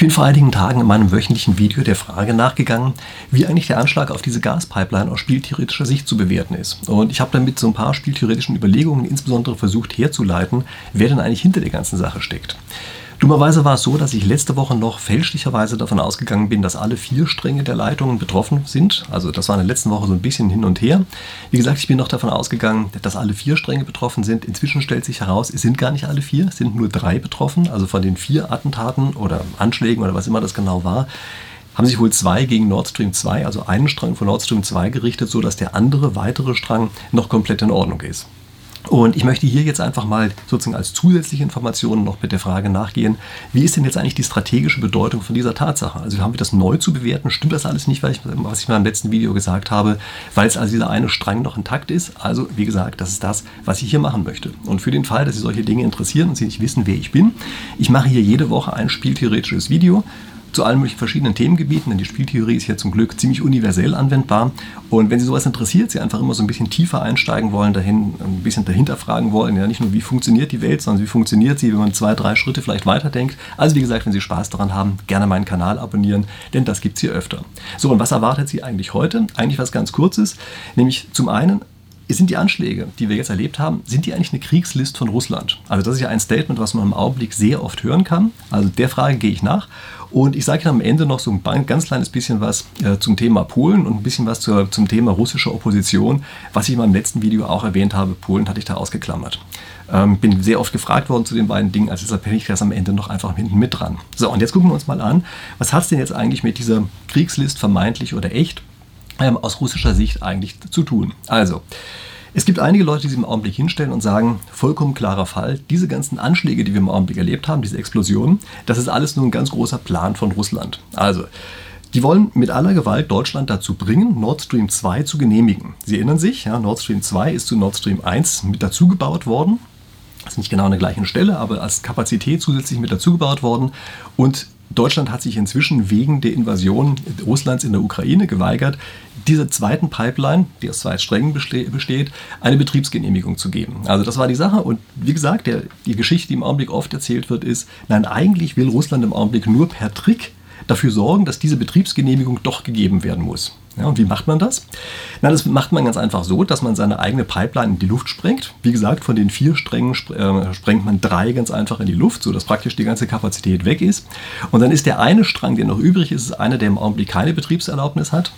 Ich bin vor einigen Tagen in meinem wöchentlichen Video der Frage nachgegangen, wie eigentlich der Anschlag auf diese Gaspipeline aus spieltheoretischer Sicht zu bewerten ist. Und ich habe damit so ein paar spieltheoretischen Überlegungen insbesondere versucht herzuleiten, wer denn eigentlich hinter der ganzen Sache steckt. Dummerweise war es so, dass ich letzte Woche noch fälschlicherweise davon ausgegangen bin, dass alle vier Stränge der Leitungen betroffen sind. Also das war in der letzten Woche so ein bisschen hin und her. Wie gesagt, ich bin noch davon ausgegangen, dass alle vier Stränge betroffen sind. Inzwischen stellt sich heraus, es sind gar nicht alle vier, es sind nur drei betroffen. Also von den vier Attentaten oder Anschlägen oder was immer das genau war, haben sich wohl zwei gegen Nord Stream 2, also einen Strang von Nord Stream 2 gerichtet, sodass der andere weitere Strang noch komplett in Ordnung ist. Und ich möchte hier jetzt einfach mal sozusagen als zusätzliche Informationen noch mit der Frage nachgehen, wie ist denn jetzt eigentlich die strategische Bedeutung von dieser Tatsache? Also haben wir das neu zu bewerten? Stimmt das alles nicht, ich, was ich mal im letzten Video gesagt habe, weil es also dieser eine Strang noch intakt ist? Also wie gesagt, das ist das, was ich hier machen möchte. Und für den Fall, dass Sie solche Dinge interessieren und Sie nicht wissen, wer ich bin, ich mache hier jede Woche ein spieltheoretisches Video zu allen möglichen verschiedenen Themengebieten, denn die Spieltheorie ist ja zum Glück ziemlich universell anwendbar. Und wenn Sie sowas interessiert, Sie einfach immer so ein bisschen tiefer einsteigen wollen, dahin, ein bisschen dahinter fragen wollen, ja nicht nur wie funktioniert die Welt, sondern wie funktioniert sie, wenn man zwei, drei Schritte vielleicht weiterdenkt. Also wie gesagt, wenn Sie Spaß daran haben, gerne meinen Kanal abonnieren, denn das gibt es hier öfter. So, und was erwartet Sie eigentlich heute? Eigentlich was ganz Kurzes, nämlich zum einen sind die Anschläge, die wir jetzt erlebt haben, sind die eigentlich eine Kriegslist von Russland? Also das ist ja ein Statement, was man im Augenblick sehr oft hören kann. Also der Frage gehe ich nach. Und ich sage Ihnen am Ende noch so ein ganz kleines bisschen was äh, zum Thema Polen und ein bisschen was zum Thema russische Opposition, was ich in meinem letzten Video auch erwähnt habe. Polen hatte ich da ausgeklammert. Ähm, bin sehr oft gefragt worden zu den beiden Dingen, also deshalb hätte ich das am Ende noch einfach hinten mit dran. So, und jetzt gucken wir uns mal an, was hat es denn jetzt eigentlich mit dieser Kriegslist vermeintlich oder echt ähm, aus russischer Sicht eigentlich zu tun? Also, es gibt einige Leute, die sich im Augenblick hinstellen und sagen, vollkommen klarer Fall, diese ganzen Anschläge, die wir im Augenblick erlebt haben, diese Explosionen, das ist alles nur ein ganz großer Plan von Russland. Also, die wollen mit aller Gewalt Deutschland dazu bringen, Nord Stream 2 zu genehmigen. Sie erinnern sich, ja, Nord Stream 2 ist zu Nord Stream 1 mit dazugebaut worden. Das ist nicht genau an der gleichen Stelle, aber als Kapazität zusätzlich mit dazugebaut worden. Und Deutschland hat sich inzwischen wegen der Invasion Russlands in der Ukraine geweigert, dieser zweiten Pipeline, die aus zwei Strängen besteht, eine Betriebsgenehmigung zu geben. Also das war die Sache. Und wie gesagt, der, die Geschichte, die im Augenblick oft erzählt wird, ist, nein, eigentlich will Russland im Augenblick nur per Trick dafür sorgen, dass diese Betriebsgenehmigung doch gegeben werden muss. Ja, und wie macht man das? Na, das macht man ganz einfach so, dass man seine eigene Pipeline in die Luft sprengt. Wie gesagt, von den vier Strängen äh, sprengt man drei ganz einfach in die Luft, sodass praktisch die ganze Kapazität weg ist. Und dann ist der eine Strang, der noch übrig ist, einer, der im Augenblick keine Betriebserlaubnis hat.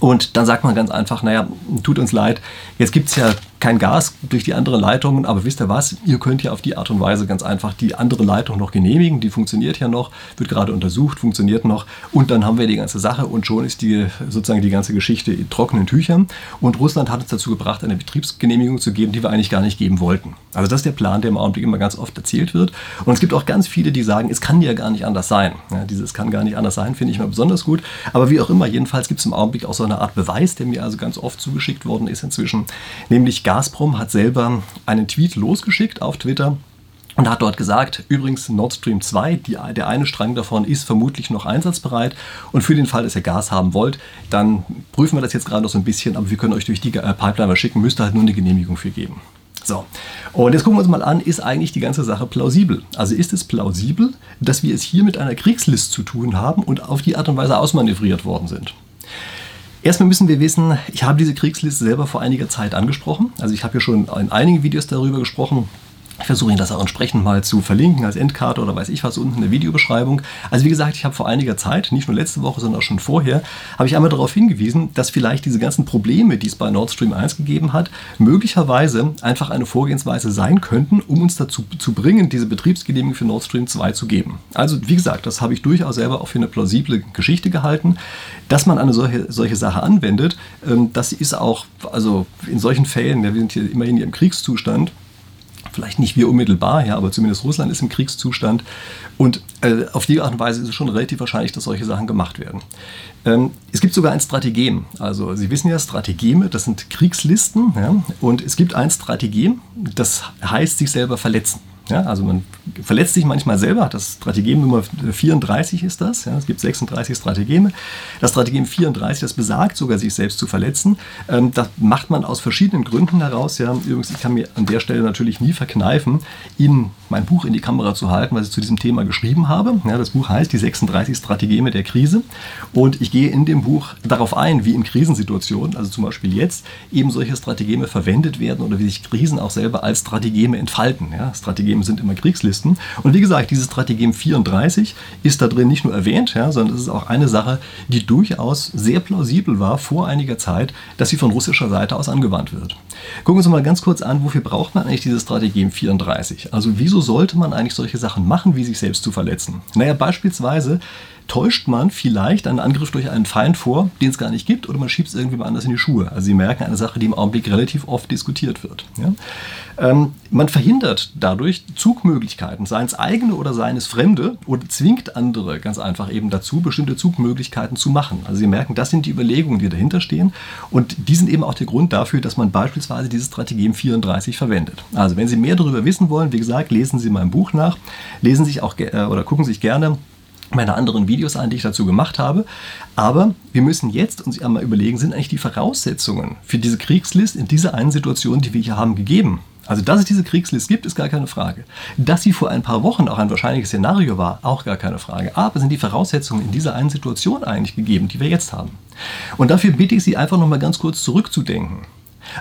Und dann sagt man ganz einfach, naja, tut uns leid, jetzt gibt es ja kein Gas durch die anderen Leitungen, aber wisst ihr was, ihr könnt ja auf die Art und Weise ganz einfach die andere Leitung noch genehmigen, die funktioniert ja noch, wird gerade untersucht, funktioniert noch. Und dann haben wir die ganze Sache und schon ist die sozusagen die ganze Geschichte in trockenen Tüchern. Und Russland hat uns dazu gebracht, eine Betriebsgenehmigung zu geben, die wir eigentlich gar nicht geben wollten. Also das ist der Plan, der im Augenblick immer ganz oft erzählt wird. Und es gibt auch ganz viele, die sagen, es kann ja gar nicht anders sein. Ja, dieses kann gar nicht anders sein, finde ich mal besonders gut, aber wie auch immer, jedenfalls gibt es im Augenblick auch so eine Art Beweis, der mir also ganz oft zugeschickt worden ist inzwischen, nämlich Gazprom hat selber einen Tweet losgeschickt auf Twitter und hat dort gesagt, übrigens Nord Stream 2, die, der eine Strang davon ist vermutlich noch einsatzbereit und für den Fall, dass ihr Gas haben wollt, dann prüfen wir das jetzt gerade noch so ein bisschen, aber wir können euch durch die äh, Pipeline was schicken, müsst ihr halt nur eine Genehmigung für geben. So, und jetzt gucken wir uns mal an, ist eigentlich die ganze Sache plausibel? Also ist es plausibel, dass wir es hier mit einer Kriegslist zu tun haben und auf die Art und Weise ausmanövriert worden sind? Erstmal müssen wir wissen, ich habe diese Kriegsliste selber vor einiger Zeit angesprochen. Also ich habe ja schon in einigen Videos darüber gesprochen, ich versuche Ihnen das auch entsprechend mal zu verlinken als Endkarte oder weiß ich was unten in der Videobeschreibung. Also wie gesagt, ich habe vor einiger Zeit, nicht nur letzte Woche, sondern auch schon vorher, habe ich einmal darauf hingewiesen, dass vielleicht diese ganzen Probleme, die es bei Nord Stream 1 gegeben hat, möglicherweise einfach eine Vorgehensweise sein könnten, um uns dazu zu bringen, diese Betriebsgenehmigung für Nord Stream 2 zu geben. Also wie gesagt, das habe ich durchaus selber auch für eine plausible Geschichte gehalten. Dass man eine solche, solche Sache anwendet, ähm, das ist auch, also in solchen Fällen, wir sind hier immerhin im Kriegszustand, vielleicht nicht wir unmittelbar, ja, aber zumindest Russland ist im Kriegszustand. Und äh, auf die Art und Weise ist es schon relativ wahrscheinlich, dass solche Sachen gemacht werden. Ähm, es gibt sogar ein Strategem. Also Sie wissen ja, Strategeme, das sind Kriegslisten. Ja, und es gibt ein Strategem, das heißt sich selber verletzen. Ja, also man verletzt sich manchmal selber. Das Strategem Nummer 34 ist das. Ja, es gibt 36 Strategeme. Das Strategem 34, das besagt sogar, sich selbst zu verletzen. Ähm, das macht man aus verschiedenen Gründen heraus. Ja. Übrigens, ich kann mir an der Stelle natürlich nie verkneifen, Ihnen mein Buch in die Kamera zu halten, was ich zu diesem Thema geschrieben habe. Ja, das Buch heißt Die 36 Strategeme der Krise. Und ich gehe in dem Buch darauf ein, wie in Krisensituationen, also zum Beispiel jetzt, eben solche Strategeme verwendet werden oder wie sich Krisen auch selber als Strategeme entfalten. Ja, Strategeme sind immer Kriegslisten. Und wie gesagt, dieses Strategem 34 ist da drin nicht nur erwähnt, ja, sondern es ist auch eine Sache, die durchaus sehr plausibel war vor einiger Zeit, dass sie von russischer Seite aus angewandt wird. Gucken wir uns mal ganz kurz an, wofür braucht man eigentlich dieses Strategem 34? Also wieso sollte man eigentlich solche Sachen machen, wie sich selbst zu verletzen? Naja, beispielsweise täuscht man vielleicht einen Angriff durch einen Feind vor, den es gar nicht gibt, oder man schiebt es irgendwie anders in die Schuhe. Also Sie merken eine Sache, die im Augenblick relativ oft diskutiert wird. Ja? Ähm, man verhindert dadurch Zugmöglichkeiten, seien es eigene oder seien es fremde, oder zwingt andere ganz einfach eben dazu, bestimmte Zugmöglichkeiten zu machen. Also Sie merken, das sind die Überlegungen, die dahinter stehen und die sind eben auch der Grund dafür, dass man beispielsweise dieses Strategem 34 verwendet. Also wenn Sie mehr darüber wissen wollen, wie gesagt, lesen Sie mein Buch nach, lesen sich auch äh, oder gucken sich gerne meine anderen Videos an, die ich dazu gemacht habe. Aber wir müssen jetzt uns einmal überlegen, sind eigentlich die Voraussetzungen für diese Kriegslist in dieser einen Situation, die wir hier haben, gegeben? Also, dass es diese Kriegslist gibt, ist gar keine Frage. Dass sie vor ein paar Wochen auch ein wahrscheinliches Szenario war, auch gar keine Frage. Aber sind die Voraussetzungen in dieser einen Situation eigentlich gegeben, die wir jetzt haben? Und dafür bitte ich Sie einfach nochmal ganz kurz zurückzudenken.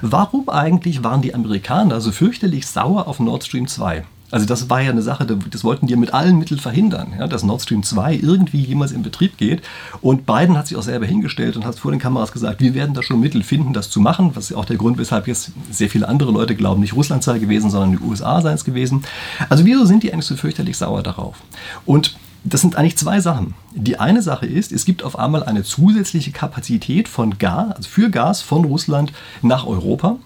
Warum eigentlich waren die Amerikaner so fürchterlich sauer auf Nord Stream 2? Also das war ja eine Sache, das wollten die mit allen Mitteln verhindern, ja, dass Nord Stream 2 irgendwie jemals in Betrieb geht. Und Biden hat sich auch selber hingestellt und hat vor den Kameras gesagt, wir werden da schon Mittel finden, das zu machen. Was ist auch der Grund, weshalb jetzt sehr viele andere Leute glauben, nicht Russland sei gewesen, sondern die USA seien es gewesen. Also wieso sind die eigentlich so fürchterlich sauer darauf? Und das sind eigentlich zwei Sachen. Die eine Sache ist, es gibt auf einmal eine zusätzliche Kapazität von Gas, also für Gas von Russland nach Europa.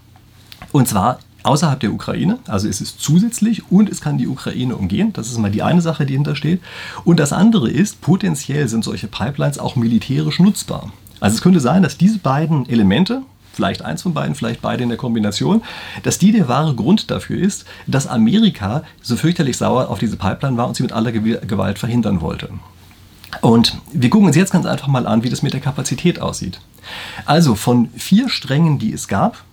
Und zwar außerhalb der Ukraine. Also es ist zusätzlich und es kann die Ukraine umgehen. Das ist mal die eine Sache, die hintersteht. Und das andere ist, potenziell sind solche Pipelines auch militärisch nutzbar. Also es könnte sein, dass diese beiden Elemente, vielleicht eins von beiden, vielleicht beide in der Kombination, dass die der wahre Grund dafür ist, dass Amerika so fürchterlich sauer auf diese Pipeline war und sie mit aller Gewalt verhindern wollte. Und wir gucken uns jetzt ganz einfach mal an, wie das mit der Kapazität aussieht. Also von vier Strängen, die es gab,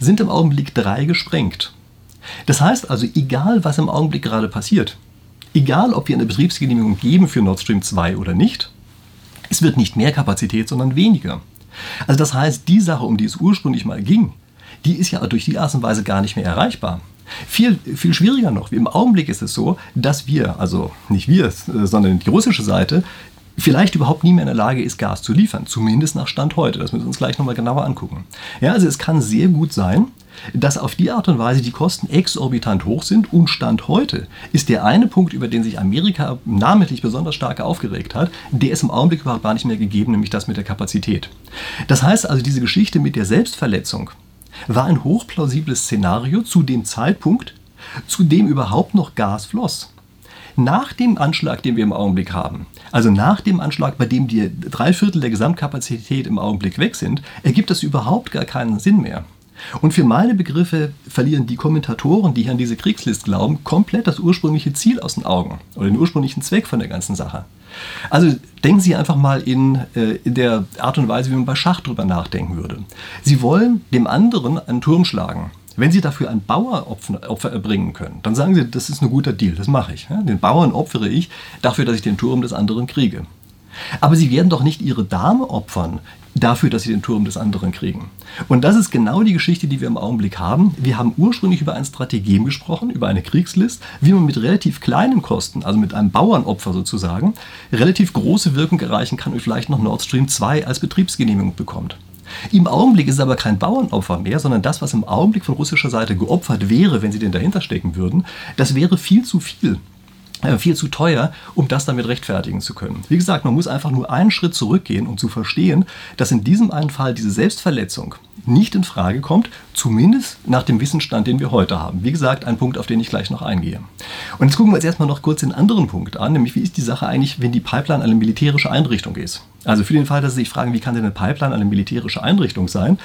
sind im Augenblick drei gesprengt. Das heißt also, egal was im Augenblick gerade passiert, egal ob wir eine Betriebsgenehmigung geben für Nord Stream 2 oder nicht, es wird nicht mehr Kapazität, sondern weniger. Also das heißt, die Sache, um die es ursprünglich mal ging, die ist ja durch die Art und Weise gar nicht mehr erreichbar. Viel, viel schwieriger noch. Im Augenblick ist es so, dass wir, also nicht wir, sondern die russische Seite, vielleicht überhaupt nie mehr in der Lage ist, Gas zu liefern. Zumindest nach Stand heute. Das müssen wir uns gleich nochmal genauer angucken. Ja, also es kann sehr gut sein, dass auf die Art und Weise die Kosten exorbitant hoch sind und Stand heute ist der eine Punkt, über den sich Amerika namentlich besonders stark aufgeregt hat, der ist im Augenblick überhaupt gar nicht mehr gegeben, nämlich das mit der Kapazität. Das heißt also, diese Geschichte mit der Selbstverletzung war ein hochplausibles Szenario zu dem Zeitpunkt, zu dem überhaupt noch Gas floss nach dem Anschlag, den wir im Augenblick haben, also nach dem Anschlag, bei dem die drei Viertel der Gesamtkapazität im Augenblick weg sind, ergibt das überhaupt gar keinen Sinn mehr. Und für meine Begriffe verlieren die Kommentatoren, die hier an diese Kriegslist glauben, komplett das ursprüngliche Ziel aus den Augen oder den ursprünglichen Zweck von der ganzen Sache. Also denken Sie einfach mal in, äh, in der Art und Weise, wie man bei Schach drüber nachdenken würde. Sie wollen dem anderen einen Turm schlagen. Wenn Sie dafür ein Bauernopfer erbringen können, dann sagen Sie, das ist ein guter Deal, das mache ich. Den Bauern opfere ich dafür, dass ich den Turm des anderen kriege. Aber Sie werden doch nicht Ihre Dame opfern dafür, dass Sie den Turm des anderen kriegen. Und das ist genau die Geschichte, die wir im Augenblick haben. Wir haben ursprünglich über ein Strategem gesprochen, über eine Kriegslist, wie man mit relativ kleinen Kosten, also mit einem Bauernopfer sozusagen, relativ große Wirkung erreichen kann und vielleicht noch Nord Stream 2 als Betriebsgenehmigung bekommt. Im Augenblick ist es aber kein Bauernopfer mehr, sondern das, was im Augenblick von russischer Seite geopfert wäre, wenn sie denn dahinter stecken würden, das wäre viel zu viel viel zu teuer, um das damit rechtfertigen zu können. Wie gesagt, man muss einfach nur einen Schritt zurückgehen, um zu verstehen, dass in diesem einen Fall diese Selbstverletzung nicht in Frage kommt, zumindest nach dem Wissensstand, den wir heute haben. Wie gesagt, ein Punkt, auf den ich gleich noch eingehe. Und jetzt gucken wir uns erstmal noch kurz den anderen Punkt an, nämlich wie ist die Sache eigentlich, wenn die Pipeline eine militärische Einrichtung ist? Also für den Fall, dass Sie sich fragen, wie kann denn eine Pipeline eine militärische Einrichtung sein?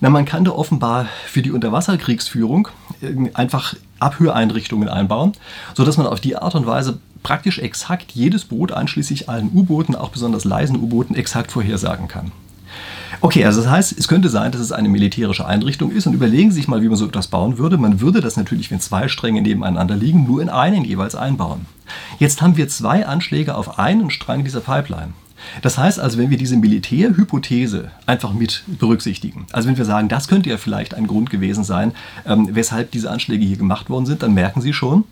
Na, man kann da offenbar für die Unterwasserkriegsführung äh, einfach Abhöreinrichtungen einbauen, sodass man auf die Art und Weise praktisch exakt jedes Boot, einschließlich allen U-Booten, auch besonders leisen U-Booten, exakt vorhersagen kann. Okay, also das heißt, es könnte sein, dass es eine militärische Einrichtung ist und überlegen Sie sich mal, wie man so etwas bauen würde. Man würde das natürlich, wenn zwei Stränge nebeneinander liegen, nur in einen jeweils einbauen. Jetzt haben wir zwei Anschläge auf einen Strang dieser Pipeline. Das heißt also, wenn wir diese Militärhypothese einfach mit berücksichtigen, also wenn wir sagen, das könnte ja vielleicht ein Grund gewesen sein, ähm, weshalb diese Anschläge hier gemacht worden sind, dann merken Sie schon,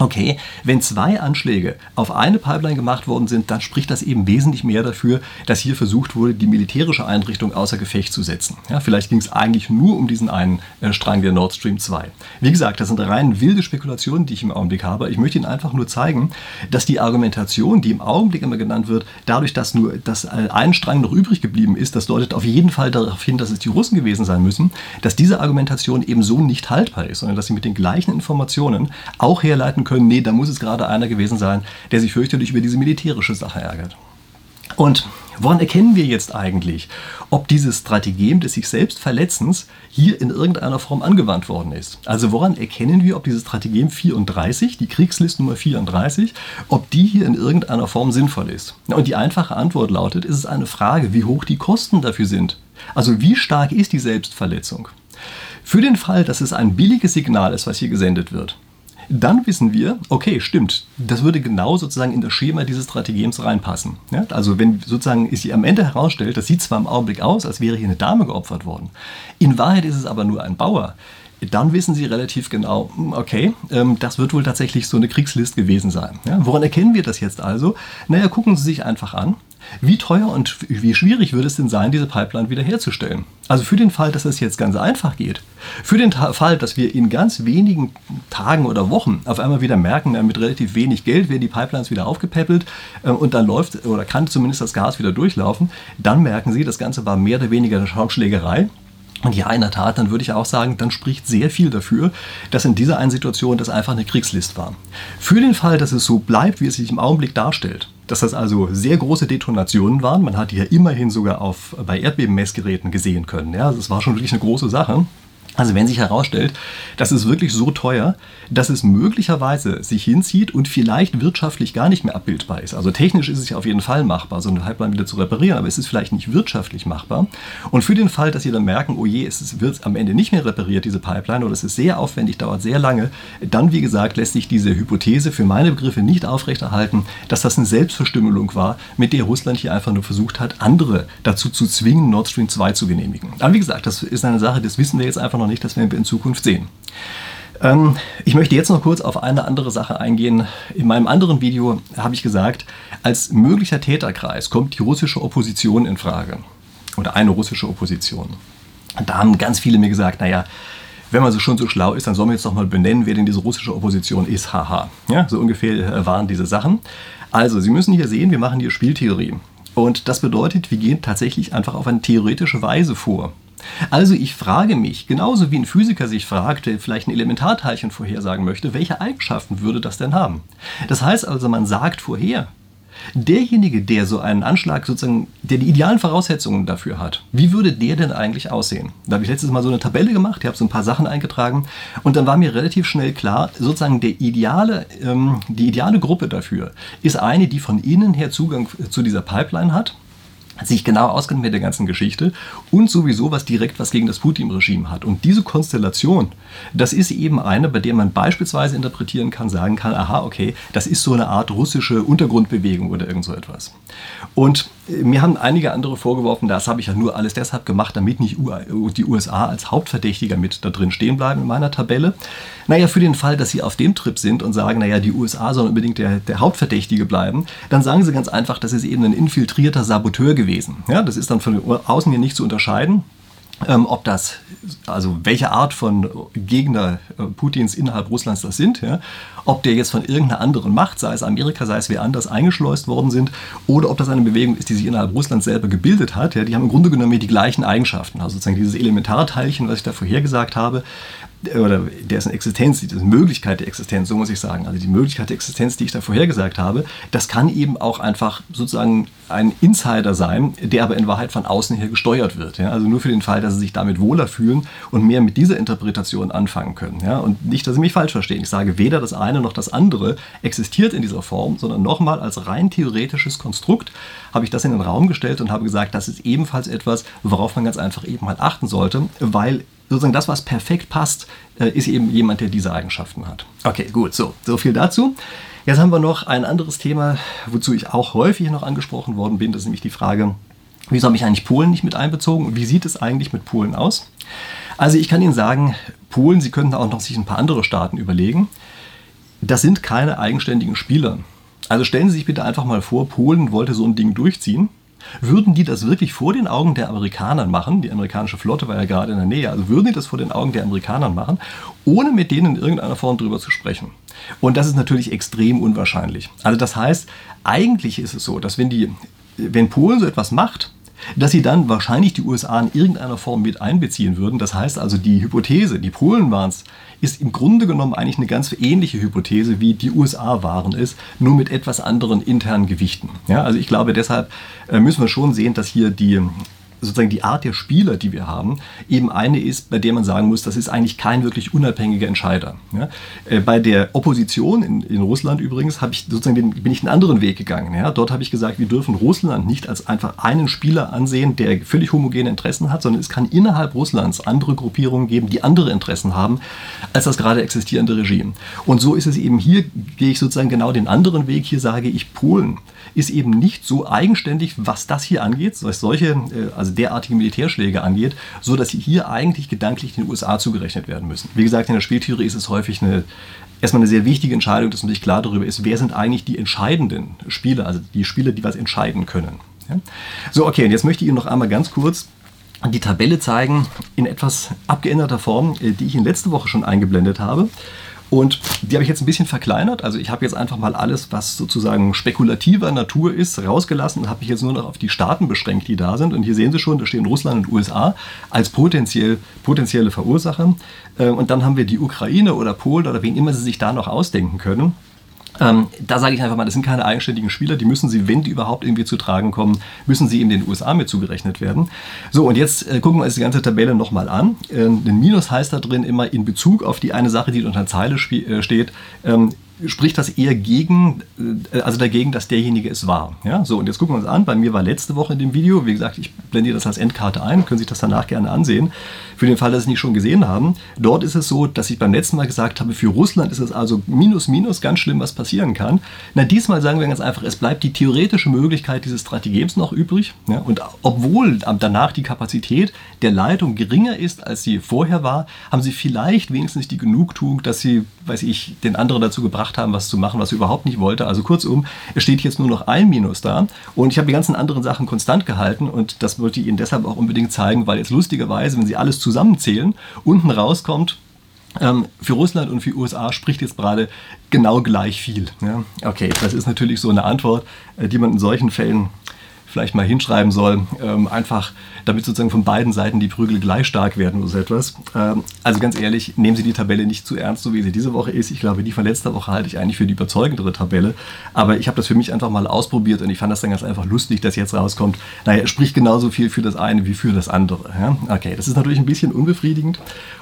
Okay, wenn zwei Anschläge auf eine Pipeline gemacht worden sind, dann spricht das eben wesentlich mehr dafür, dass hier versucht wurde, die militärische Einrichtung außer Gefecht zu setzen. Ja, vielleicht ging es eigentlich nur um diesen einen äh, Strang der Nord Stream 2. Wie gesagt, das sind rein wilde Spekulationen, die ich im Augenblick habe. Ich möchte Ihnen einfach nur zeigen, dass die Argumentation, die im Augenblick immer genannt wird, dadurch, dass nur dass ein Strang noch übrig geblieben ist, das deutet auf jeden Fall darauf hin, dass es die Russen gewesen sein müssen, dass diese Argumentation eben so nicht haltbar ist, sondern dass sie mit den gleichen Informationen auch herleiten können, nee, da muss es gerade einer gewesen sein, der sich fürchterlich über diese militärische Sache ärgert. Und woran erkennen wir jetzt eigentlich, ob dieses Strategem des sich selbst Verletzens hier in irgendeiner Form angewandt worden ist? Also woran erkennen wir, ob dieses Strategem 34, die Kriegslist Nummer 34, ob die hier in irgendeiner Form sinnvoll ist? Und die einfache Antwort lautet, ist es eine Frage, wie hoch die Kosten dafür sind. Also wie stark ist die Selbstverletzung? Für den Fall, dass es ein billiges Signal ist, was hier gesendet wird, dann wissen wir, okay, stimmt, das würde genau sozusagen in das Schema dieses Strategems reinpassen. Ja? Also wenn sozusagen sich am Ende herausstellt, das sieht zwar im Augenblick aus, als wäre hier eine Dame geopfert worden, in Wahrheit ist es aber nur ein Bauer, dann wissen Sie relativ genau, hm, okay, ähm, das wird wohl tatsächlich so eine Kriegslist gewesen sein. Ja? Woran erkennen wir das jetzt also? Naja, gucken Sie sich einfach an, wie teuer und wie schwierig würde es denn sein, diese Pipeline wiederherzustellen? Also für den Fall, dass es jetzt ganz einfach geht, für den Fall, dass wir in ganz wenigen Tagen oder Wochen auf einmal wieder merken, mit relativ wenig Geld werden die Pipelines wieder aufgepäppelt äh, und dann läuft oder kann zumindest das Gas wieder durchlaufen, dann merken Sie, das Ganze war mehr oder weniger eine Schaumschlägerei und ja, in der Tat, dann würde ich auch sagen, dann spricht sehr viel dafür, dass in dieser einen Situation das einfach eine Kriegslist war. Für den Fall, dass es so bleibt, wie es sich im Augenblick darstellt, dass das also sehr große Detonationen waren, man hat die ja immerhin sogar auf, bei Erdbebenmessgeräten gesehen können, ja, das war schon wirklich eine große Sache, also wenn sich herausstellt, das ist wirklich so teuer, dass es möglicherweise sich hinzieht und vielleicht wirtschaftlich gar nicht mehr abbildbar ist. Also technisch ist es ja auf jeden Fall machbar, so eine Pipeline wieder zu reparieren, aber es ist vielleicht nicht wirtschaftlich machbar. Und für den Fall, dass Sie dann merken, oh je, es wird am Ende nicht mehr repariert, diese Pipeline, oder es ist sehr aufwendig, dauert sehr lange, dann, wie gesagt, lässt sich diese Hypothese für meine Begriffe nicht aufrechterhalten, dass das eine Selbstverstümmelung war, mit der Russland hier einfach nur versucht hat, andere dazu zu zwingen, Nord Stream 2 zu genehmigen. Aber wie gesagt, das ist eine Sache, das wissen wir jetzt einfach noch nicht, das werden wir in Zukunft sehen. Ähm, ich möchte jetzt noch kurz auf eine andere Sache eingehen. In meinem anderen Video habe ich gesagt, als möglicher Täterkreis kommt die russische Opposition in Frage. Oder eine russische Opposition. Und da haben ganz viele mir gesagt, naja, wenn man so schon so schlau ist, dann soll man jetzt doch mal benennen, wer denn diese russische Opposition ist. Haha. Ja, so ungefähr äh, waren diese Sachen. Also, Sie müssen hier sehen, wir machen hier Spieltheorie. Und das bedeutet, wir gehen tatsächlich einfach auf eine theoretische Weise vor. Also ich frage mich, genauso wie ein Physiker sich fragt, der vielleicht ein Elementarteilchen vorhersagen möchte, welche Eigenschaften würde das denn haben? Das heißt also, man sagt vorher, derjenige, der so einen Anschlag sozusagen, der die idealen Voraussetzungen dafür hat, wie würde der denn eigentlich aussehen? Da habe ich letztes Mal so eine Tabelle gemacht, ich habe so ein paar Sachen eingetragen und dann war mir relativ schnell klar, sozusagen der ideale, ähm, die ideale Gruppe dafür ist eine, die von innen her Zugang zu dieser Pipeline hat sich genau auskennt mit der ganzen Geschichte und sowieso was direkt was gegen das Putin-Regime hat. Und diese Konstellation, das ist eben eine, bei der man beispielsweise interpretieren kann, sagen kann, aha, okay, das ist so eine Art russische Untergrundbewegung oder irgend so etwas. Und mir haben einige andere vorgeworfen, das habe ich ja nur alles deshalb gemacht, damit nicht die USA als Hauptverdächtiger mit da drin stehen bleiben in meiner Tabelle. Naja, für den Fall, dass sie auf dem Trip sind und sagen, naja, die USA sollen unbedingt der, der Hauptverdächtige bleiben, dann sagen sie ganz einfach, das ist eben ein infiltrierter Saboteur gewesen. Ja, das ist dann von außen hier nicht zu unterscheiden. Ähm, ob das, also welche Art von Gegner äh, Putins innerhalb Russlands das sind, ja, ob der jetzt von irgendeiner anderen Macht, sei es Amerika, sei es wer anders, eingeschleust worden sind, oder ob das eine Bewegung ist, die sich innerhalb Russlands selber gebildet hat, ja, die haben im Grunde genommen die gleichen Eigenschaften. Also sozusagen dieses Elementarteilchen, was ich da vorher gesagt habe, oder dessen Existenz, die Möglichkeit der Existenz, so muss ich sagen, also die Möglichkeit der Existenz, die ich da vorhergesagt habe, das kann eben auch einfach sozusagen ein Insider sein, der aber in Wahrheit von außen her gesteuert wird. Ja? Also nur für den Fall, dass sie sich damit wohler fühlen und mehr mit dieser Interpretation anfangen können. Ja? Und nicht, dass Sie mich falsch verstehen. Ich sage, weder das eine noch das andere existiert in dieser Form, sondern nochmal als rein theoretisches Konstrukt habe ich das in den Raum gestellt und habe gesagt, das ist ebenfalls etwas, worauf man ganz einfach eben mal achten sollte, weil sozusagen das, was perfekt passt, äh, ist eben jemand, der diese Eigenschaften hat. Okay, gut, so, so viel dazu. Jetzt haben wir noch ein anderes Thema, wozu ich auch häufig noch angesprochen worden bin. Das ist nämlich die Frage, wieso habe ich eigentlich Polen nicht mit einbezogen und wie sieht es eigentlich mit Polen aus? Also ich kann Ihnen sagen, Polen, Sie könnten auch noch sich ein paar andere Staaten überlegen. Das sind keine eigenständigen Spieler. Also stellen Sie sich bitte einfach mal vor, Polen wollte so ein Ding durchziehen würden die das wirklich vor den Augen der Amerikaner machen? Die amerikanische Flotte war ja gerade in der Nähe. Also würden die das vor den Augen der Amerikaner machen, ohne mit denen in irgendeiner Form drüber zu sprechen? Und das ist natürlich extrem unwahrscheinlich. Also das heißt, eigentlich ist es so, dass wenn, die, wenn Polen so etwas macht, dass sie dann wahrscheinlich die USA in irgendeiner Form mit einbeziehen würden. Das heißt also, die Hypothese, die Polen waren es, ist im Grunde genommen eigentlich eine ganz ähnliche Hypothese, wie die USA waren es, nur mit etwas anderen internen Gewichten. Ja, also ich glaube, deshalb äh, müssen wir schon sehen, dass hier die sozusagen die Art der Spieler, die wir haben, eben eine ist, bei der man sagen muss, das ist eigentlich kein wirklich unabhängiger Entscheider. Ja? Äh, bei der Opposition in, in Russland übrigens ich sozusagen den, bin ich einen anderen Weg gegangen. Ja? Dort habe ich gesagt, wir dürfen Russland nicht als einfach einen Spieler ansehen, der völlig homogene Interessen hat, sondern es kann innerhalb Russlands andere Gruppierungen geben, die andere Interessen haben als das gerade existierende Regime. Und so ist es eben hier, gehe ich sozusagen genau den anderen Weg. Hier sage ich, Polen ist eben nicht so eigenständig, was das hier angeht, solche, äh, also derartige Militärschläge angeht, so dass sie hier eigentlich gedanklich den USA zugerechnet werden müssen. Wie gesagt, in der Spieltheorie ist es häufig eine erstmal eine sehr wichtige Entscheidung, dass man sich klar darüber ist, wer sind eigentlich die entscheidenden Spieler, also die Spieler, die was entscheiden können. Ja? So, okay, und jetzt möchte ich Ihnen noch einmal ganz kurz die Tabelle zeigen in etwas abgeänderter Form, äh, die ich Ihnen letzte Woche schon eingeblendet habe. Und die habe ich jetzt ein bisschen verkleinert. Also ich habe jetzt einfach mal alles, was sozusagen spekulativer Natur ist, rausgelassen und habe mich jetzt nur noch auf die Staaten beschränkt, die da sind. Und hier sehen Sie schon, da stehen Russland und USA als potenziell, potenzielle Verursacher. Äh, und dann haben wir die Ukraine oder Polen oder wen immer Sie sich da noch ausdenken können. Ähm, da sage ich einfach mal, das sind keine eigenständigen Spieler, die müssen sie, wenn die überhaupt irgendwie zu tragen kommen, müssen sie in den USA mit zugerechnet werden. So, und jetzt äh, gucken wir uns die ganze Tabelle nochmal an. Äh, ein Minus heißt da drin immer in Bezug auf die eine Sache, die unter Zeile äh, steht, ähm, spricht das eher gegen, äh, also dagegen, dass derjenige es war. Ja, so, und jetzt gucken wir uns an. Bei mir war letzte Woche in dem Video, wie gesagt, ich blende das als Endkarte ein, können sich das danach gerne ansehen. Für den Fall, dass Sie es nicht schon gesehen haben, dort ist es so, dass ich beim letzten Mal gesagt habe, für Russland ist es also minus, minus ganz schlimm, was passieren kann. Na, diesmal sagen wir ganz einfach, es bleibt die theoretische Möglichkeit dieses Strategems noch übrig. Ja, und obwohl danach die Kapazität der Leitung geringer ist, als sie vorher war, haben sie vielleicht wenigstens die Genugtuung, dass sie, weiß ich, den anderen dazu gebracht haben, was zu machen, was er überhaupt nicht wollte. Also kurzum, es steht jetzt nur noch ein Minus da. Und ich habe die ganzen anderen Sachen konstant gehalten und das wollte ich Ihnen deshalb auch unbedingt zeigen, weil jetzt lustigerweise, wenn Sie alles zusammenzählen, unten rauskommt, ähm, für Russland und für USA spricht jetzt gerade genau gleich viel. Okay, das ist natürlich so eine Antwort, äh, die man in solchen Fällen vielleicht mal hinschreiben soll, ähm, einfach damit sozusagen von beiden Seiten die Prügel gleich stark werden oder so etwas. Ähm, also ganz ehrlich, nehmen Sie die Tabelle nicht zu ernst, so wie sie diese Woche ist. Ich glaube, die von letzter Woche halte ich eigentlich für die überzeugendere Tabelle. Aber ich habe das für mich einfach mal ausprobiert und ich fand das dann ganz einfach lustig, dass jetzt rauskommt, naja, spricht genauso viel für das eine wie für das andere. Ja? Okay, das ist natürlich ein bisschen unbefriedigend.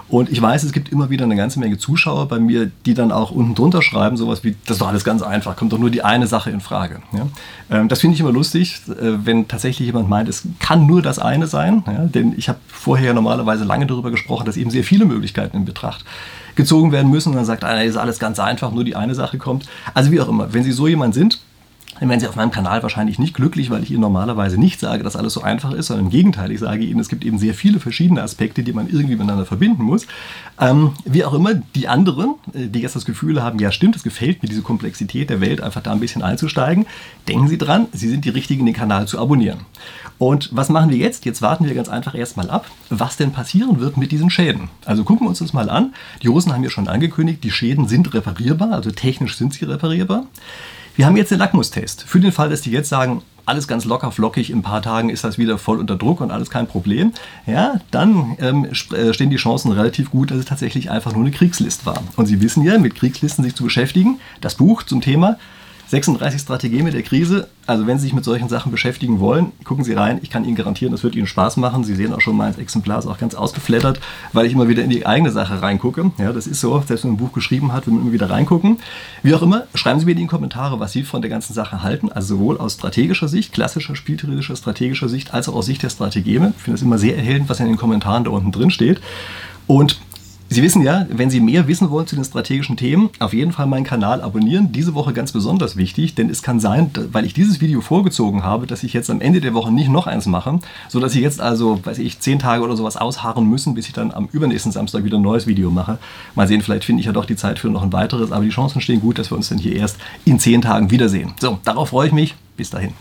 Und ich weiß, es gibt immer wieder eine ganze Menge Zuschauer bei mir, die dann auch unten drunter schreiben, sowas wie, das ist doch alles ganz einfach, kommt doch nur die eine Sache in Frage. Ja? Ähm, das finde ich immer lustig, äh, wenn tatsächlich jemand meint, es kann nur das eine sein. Ja? Denn ich habe vorher normalerweise lange darüber gesprochen, dass eben sehr viele Möglichkeiten in Betracht gezogen werden müssen. Und dann sagt einer, ist alles ganz einfach, nur die eine Sache kommt. Also wie auch immer, wenn Sie so jemand sind, dann werden Sie auf meinem Kanal wahrscheinlich nicht glücklich, weil ich Ihnen normalerweise nicht sage, dass alles so einfach ist, sondern im Gegenteil, ich sage Ihnen, es gibt eben sehr viele verschiedene Aspekte, die man irgendwie miteinander verbinden muss. Ähm, wie auch immer, die anderen, äh, die jetzt das Gefühl haben, ja stimmt, es gefällt mir diese Komplexität der Welt, einfach da ein bisschen einzusteigen, denken Sie dran, Sie sind die Richtigen, den Kanal zu abonnieren. Und was machen wir jetzt? Jetzt warten wir ganz einfach erstmal ab, was denn passieren wird mit diesen Schäden. Also gucken wir uns das mal an. Die Russen haben ja schon angekündigt, die Schäden sind reparierbar, also technisch sind sie reparierbar. Wir haben jetzt den Lackmustest. Für den Fall, dass die jetzt sagen, alles ganz locker, flockig, in ein paar Tagen ist das wieder voll unter Druck und alles kein Problem, ja, dann ähm, äh, stehen die Chancen relativ gut, dass es tatsächlich einfach nur eine Kriegslist war. Und Sie wissen ja, mit Kriegslisten sich zu beschäftigen, das Buch zum Thema 36 Strategeme der Krise. Also wenn Sie sich mit solchen Sachen beschäftigen wollen, gucken Sie rein. Ich kann Ihnen garantieren, das wird Ihnen Spaß machen. Sie sehen auch schon, mein Exemplar ist auch ganz ausgeflattert, weil ich immer wieder in die eigene Sache reingucke. Ja, das ist so, selbst wenn man ein Buch geschrieben hat, will man immer wieder reingucken. Wie auch immer, schreiben Sie mir in die Kommentare, was Sie von der ganzen Sache halten. Also sowohl aus strategischer Sicht, klassischer, spieltheoretischer, strategischer Sicht, als auch aus Sicht der Strategeme. Ich finde es immer sehr erhellend, was in den Kommentaren da unten drin steht. Und Sie wissen ja, wenn Sie mehr wissen wollen zu den strategischen Themen, auf jeden Fall meinen Kanal abonnieren. Diese Woche ganz besonders wichtig, denn es kann sein, weil ich dieses Video vorgezogen habe, dass ich jetzt am Ende der Woche nicht noch eins mache, sodass Sie jetzt also, weiß ich, zehn Tage oder sowas ausharren müssen, bis ich dann am übernächsten Samstag wieder ein neues Video mache. Mal sehen, vielleicht finde ich ja doch die Zeit für noch ein weiteres, aber die Chancen stehen gut, dass wir uns dann hier erst in zehn Tagen wiedersehen. So, darauf freue ich mich. Bis dahin.